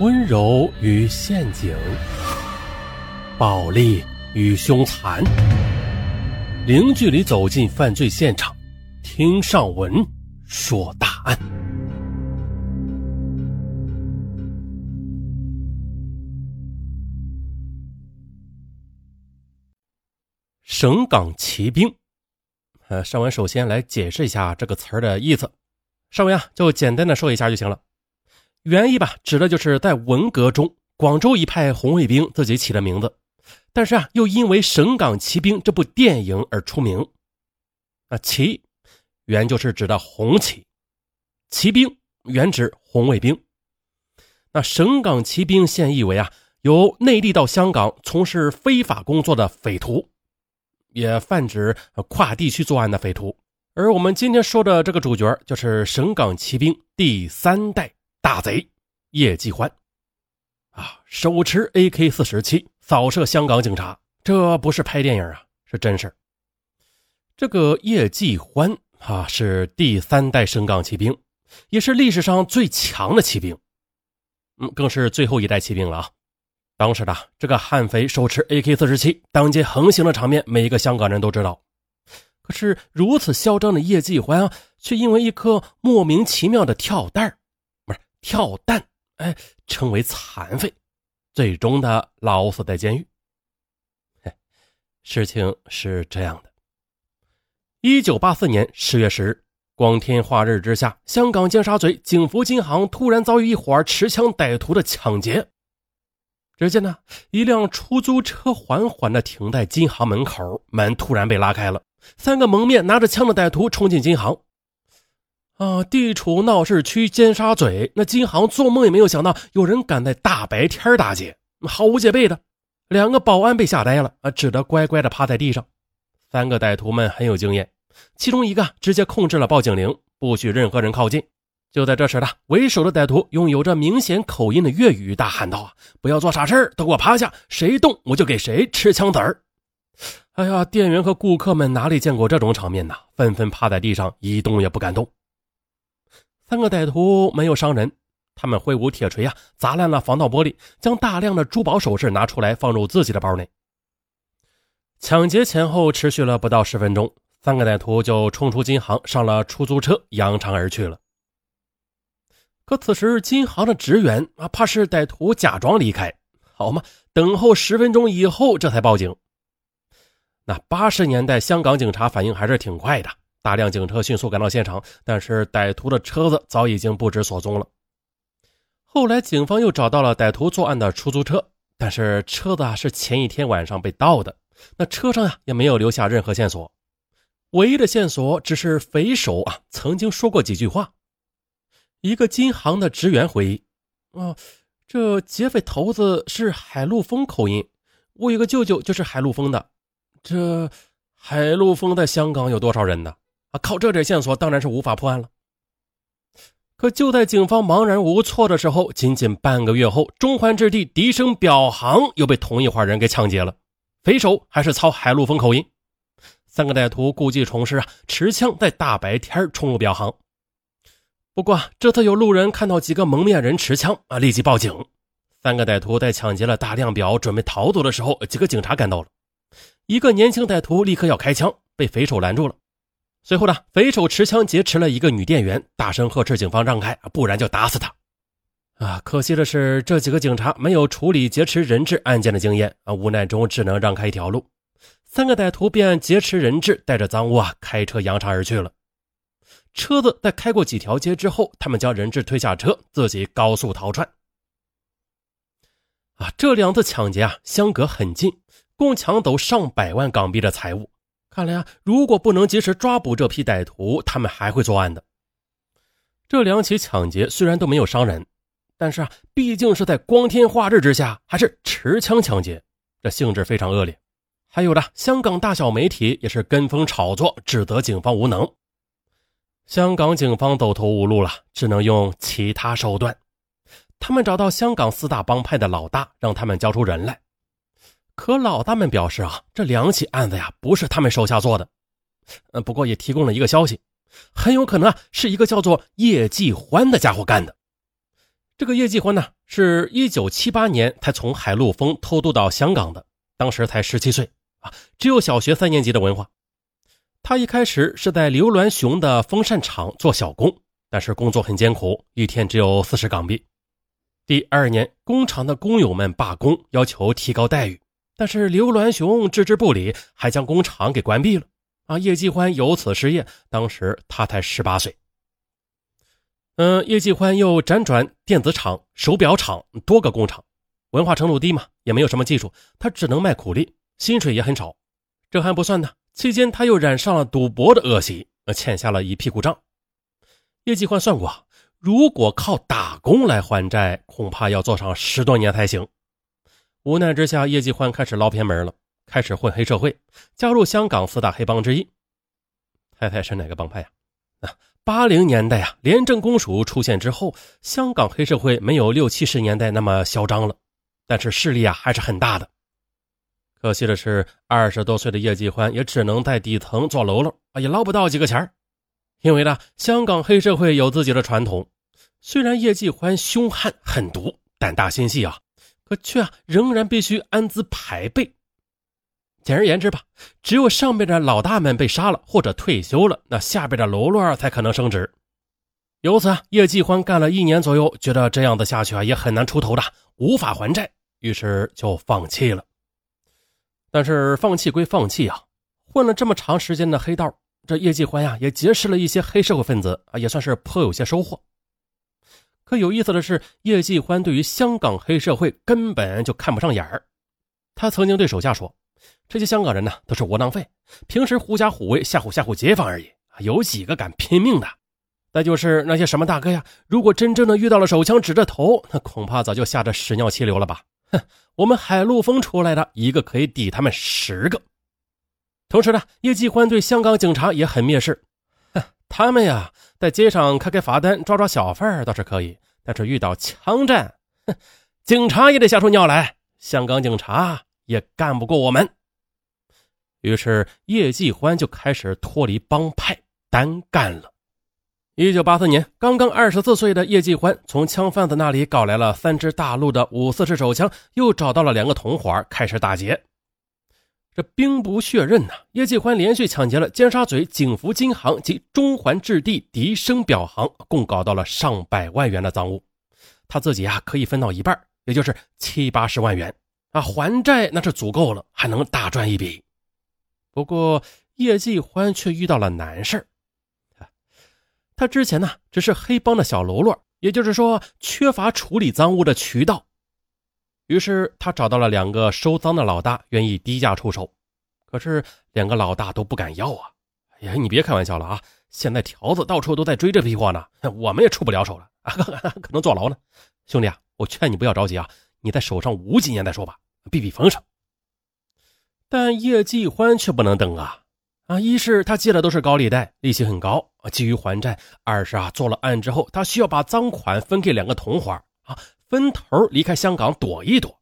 温柔与陷阱，暴力与凶残，零距离走进犯罪现场，听上文说大案。省港骑兵，呃，上文首先来解释一下这个词儿的意思。上文啊，就简单的说一下就行了。原意吧，指的就是在文革中广州一派红卫兵自己起的名字，但是啊，又因为《省港骑兵》这部电影而出名。啊，骑原就是指的红旗，骑兵原指红卫兵。那省港骑兵现意为啊，由内地到香港从事非法工作的匪徒，也泛指跨地区作案的匪徒。而我们今天说的这个主角，就是省港骑兵第三代。大贼叶继欢啊，手持 AK 四十七扫射香港警察，这不是拍电影啊，是真事这个叶继欢啊，是第三代省港骑兵，也是历史上最强的骑兵，嗯，更是最后一代骑兵了啊。当时的这个悍匪手持 AK 四十七，当街横行的场面，每一个香港人都知道。可是如此嚣张的叶继欢啊，却因为一颗莫名其妙的跳弹跳弹，哎，成为残废，最终的老死在监狱。事情是这样的：一九八四年十月十日，光天化日之下，香港尖沙咀景福金行突然遭遇一伙持枪歹徒的抢劫。只见呢，一辆出租车缓缓的停在金行门口，门突然被拉开了，三个蒙面拿着枪的歹徒冲进金行。啊！地处闹市区尖沙咀，那金行做梦也没有想到有人敢在大白天打劫，毫无戒备的。两个保安被吓呆了，啊，只得乖乖的趴在地上。三个歹徒们很有经验，其中一个直接控制了报警铃，不许任何人靠近。就在这时，的为首的歹徒用有着明显口音的粤语大喊道：“啊，不要做傻事都给我趴下！谁动我就给谁吃枪子儿！”哎呀，店员和顾客们哪里见过这种场面呢？纷纷趴在地上，一动也不敢动。三个歹徒没有伤人，他们挥舞铁锤啊，砸烂了防盗玻璃，将大量的珠宝首饰拿出来放入自己的包内。抢劫前后持续了不到十分钟，三个歹徒就冲出金行，上了出租车，扬长而去了。可此时金行的职员啊，怕是歹徒假装离开，好嘛，等候十分钟以后，这才报警。那八十年代香港警察反应还是挺快的。大量警车迅速赶到现场，但是歹徒的车子早已经不知所踪了。后来，警方又找到了歹徒作案的出租车，但是车子啊是前一天晚上被盗的，那车上呀也没有留下任何线索。唯一的线索只是匪首啊曾经说过几句话。一个金行的职员回忆：“啊，这劫匪头子是海陆丰口音，我有个舅舅就是海陆丰的。这海陆丰在香港有多少人呢？”啊，靠这点线索当然是无法破案了。可就在警方茫然无措的时候，仅仅半个月后，中环置地笛声表行又被同一伙人给抢劫了。匪首还是操海陆丰口音。三个歹徒故技重施啊，持枪在大白天冲入表行。不过这次有路人看到几个蒙面人持枪啊，立即报警。三个歹徒在抢劫了大量表，准备逃走的时候，几个警察赶到了。一个年轻歹徒立刻要开枪，被匪首拦住了。随后呢，匪首持枪劫持了一个女店员，大声呵斥警方让开，不然就打死他。啊，可惜的是，这几个警察没有处理劫持人质案件的经验啊，无奈中只能让开一条路。三个歹徒便劫持人质，带着赃物啊，开车扬长而去了。车子在开过几条街之后，他们将人质推下车，自己高速逃窜。啊，这两次抢劫啊，相隔很近，共抢走上百万港币的财物。看来啊，如果不能及时抓捕这批歹徒，他们还会作案的。这两起抢劫虽然都没有伤人，但是啊，毕竟是在光天化日之下，还是持枪抢劫，这性质非常恶劣。还有的香港大小媒体也是跟风炒作，指责警方无能。香港警方走投无路了，只能用其他手段。他们找到香港四大帮派的老大，让他们交出人来。可老大们表示啊，这两起案子呀不是他们手下做的，呃，不过也提供了一个消息，很有可能啊是一个叫做叶继欢的家伙干的。这个叶继欢呢，是一九七八年才从海陆丰偷渡到香港的，当时才十七岁啊，只有小学三年级的文化。他一开始是在刘銮雄的风扇厂做小工，但是工作很艰苦，一天只有四十港币。第二年，工厂的工友们罢工，要求提高待遇，但是刘銮雄置之不理，还将工厂给关闭了。啊，叶继欢由此失业，当时他才十八岁。嗯，叶继欢又辗转电子厂、手表厂多个工厂，文化程度低嘛，也没有什么技术，他只能卖苦力，薪水也很少。这还不算呢，期间他又染上了赌博的恶习，欠下了一屁股账。叶继欢算过，如果靠打工来还债，恐怕要做上十多年才行。无奈之下，叶继欢开始捞偏门了，开始混黑社会，加入香港四大黑帮之一。猜猜是哪个帮派呀？啊？八零年代啊，廉政公署出现之后，香港黑社会没有六七十年代那么嚣张了，但是势力啊还是很大的。可惜的是，二十多岁的叶继欢也只能在底层做喽啰啊，也捞不到几个钱因为呢，香港黑社会有自己的传统，虽然叶继欢凶悍狠毒、胆大心细啊，可却啊仍然必须安资排辈。简而言之吧，只有上边的老大们被杀了或者退休了，那下边的喽啰才可能升职。由此啊，叶继欢干了一年左右，觉得这样子下去啊也很难出头的，无法还债，于是就放弃了。但是放弃归放弃啊，混了这么长时间的黑道，这叶继欢呀也结识了一些黑社会分子啊，也算是颇有些收获。可有意思的是，叶继欢对于香港黑社会根本就看不上眼儿，他曾经对手下说。这些香港人呢，都是窝囊废，平时狐假虎威吓唬吓唬街坊而已，有几个敢拼命的？再就是那些什么大哥呀，如果真正的遇到了手枪指着头，那恐怕早就吓得屎尿齐流了吧？哼，我们海陆丰出来的一个可以抵他们十个。同时呢，叶继欢对香港警察也很蔑视，他们呀，在街上开开罚单、抓抓小贩倒是可以，但是遇到枪战，哼，警察也得吓出尿来。香港警察也干不过我们。于是叶继欢就开始脱离帮派，单干了。一九八四年，刚刚二十四岁的叶继欢从枪贩子那里搞来了三支大陆的五四式手枪，又找到了两个同伙，开始打劫。这兵不血刃呐，叶继欢连续抢劫了尖沙咀景福金行及中环置地迪生表行，共搞到了上百万元的赃物。他自己啊，可以分到一半，也就是七八十万元啊，还债那是足够了，还能大赚一笔。不过叶继欢却遇到了难事他之前呢只是黑帮的小喽啰，也就是说缺乏处理赃物的渠道。于是他找到了两个收赃的老大，愿意低价出手。可是两个老大都不敢要啊！哎呀，你别开玩笑了啊！现在条子到处都在追这批货呢，我们也出不了手了啊，可能坐牢呢。兄弟啊，我劝你不要着急啊，你在手上捂几年再说吧，避避风声。但叶继欢却不能等啊！啊，一是他借的都是高利贷，利息很高啊，急于还债；二是啊，做了案之后，他需要把赃款分给两个同伙啊，分头离开香港躲一躲。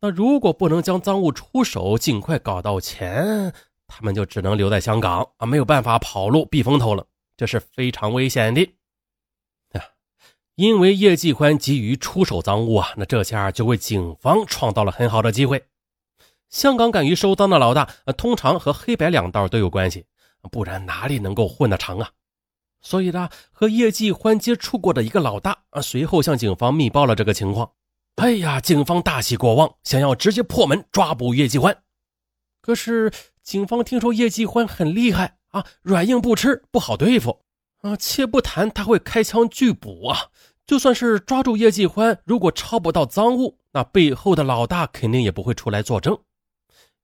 那如果不能将赃物出手，尽快搞到钱，他们就只能留在香港啊，没有办法跑路避风头了，这是非常危险的！因为叶继欢急于出手赃物啊，那这下就为警方创造了很好的机会。香港敢于收赃的老大，通常和黑白两道都有关系，不然哪里能够混得长啊？所以呢，和叶继欢接触过的一个老大啊，随后向警方密报了这个情况。哎呀，警方大喜过望，想要直接破门抓捕叶继欢。可是警方听说叶继欢很厉害啊，软硬不吃，不好对付啊。且不谈他会开枪拒捕啊，就算是抓住叶继欢，如果抄不到赃物，那背后的老大肯定也不会出来作证。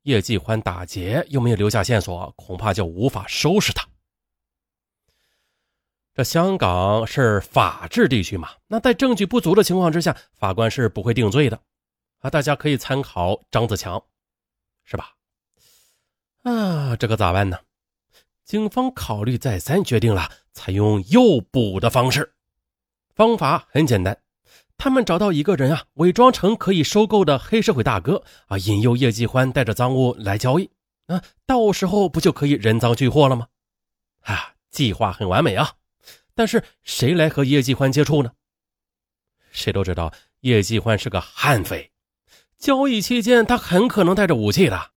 叶继欢打劫又没有留下线索，恐怕就无法收拾他。这香港是法治地区嘛？那在证据不足的情况之下，法官是不会定罪的啊！大家可以参考张子强，是吧？啊，这可咋办呢？警方考虑再三，决定了采用诱捕的方式。方法很简单。他们找到一个人啊，伪装成可以收购的黑社会大哥啊，引诱叶继欢带着赃物来交易啊，到时候不就可以人赃俱获了吗？啊，计划很完美啊！但是谁来和叶继欢接触呢？谁都知道叶继欢是个悍匪，交易期间他很可能带着武器的，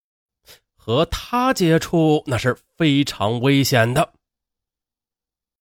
和他接触那是非常危险的。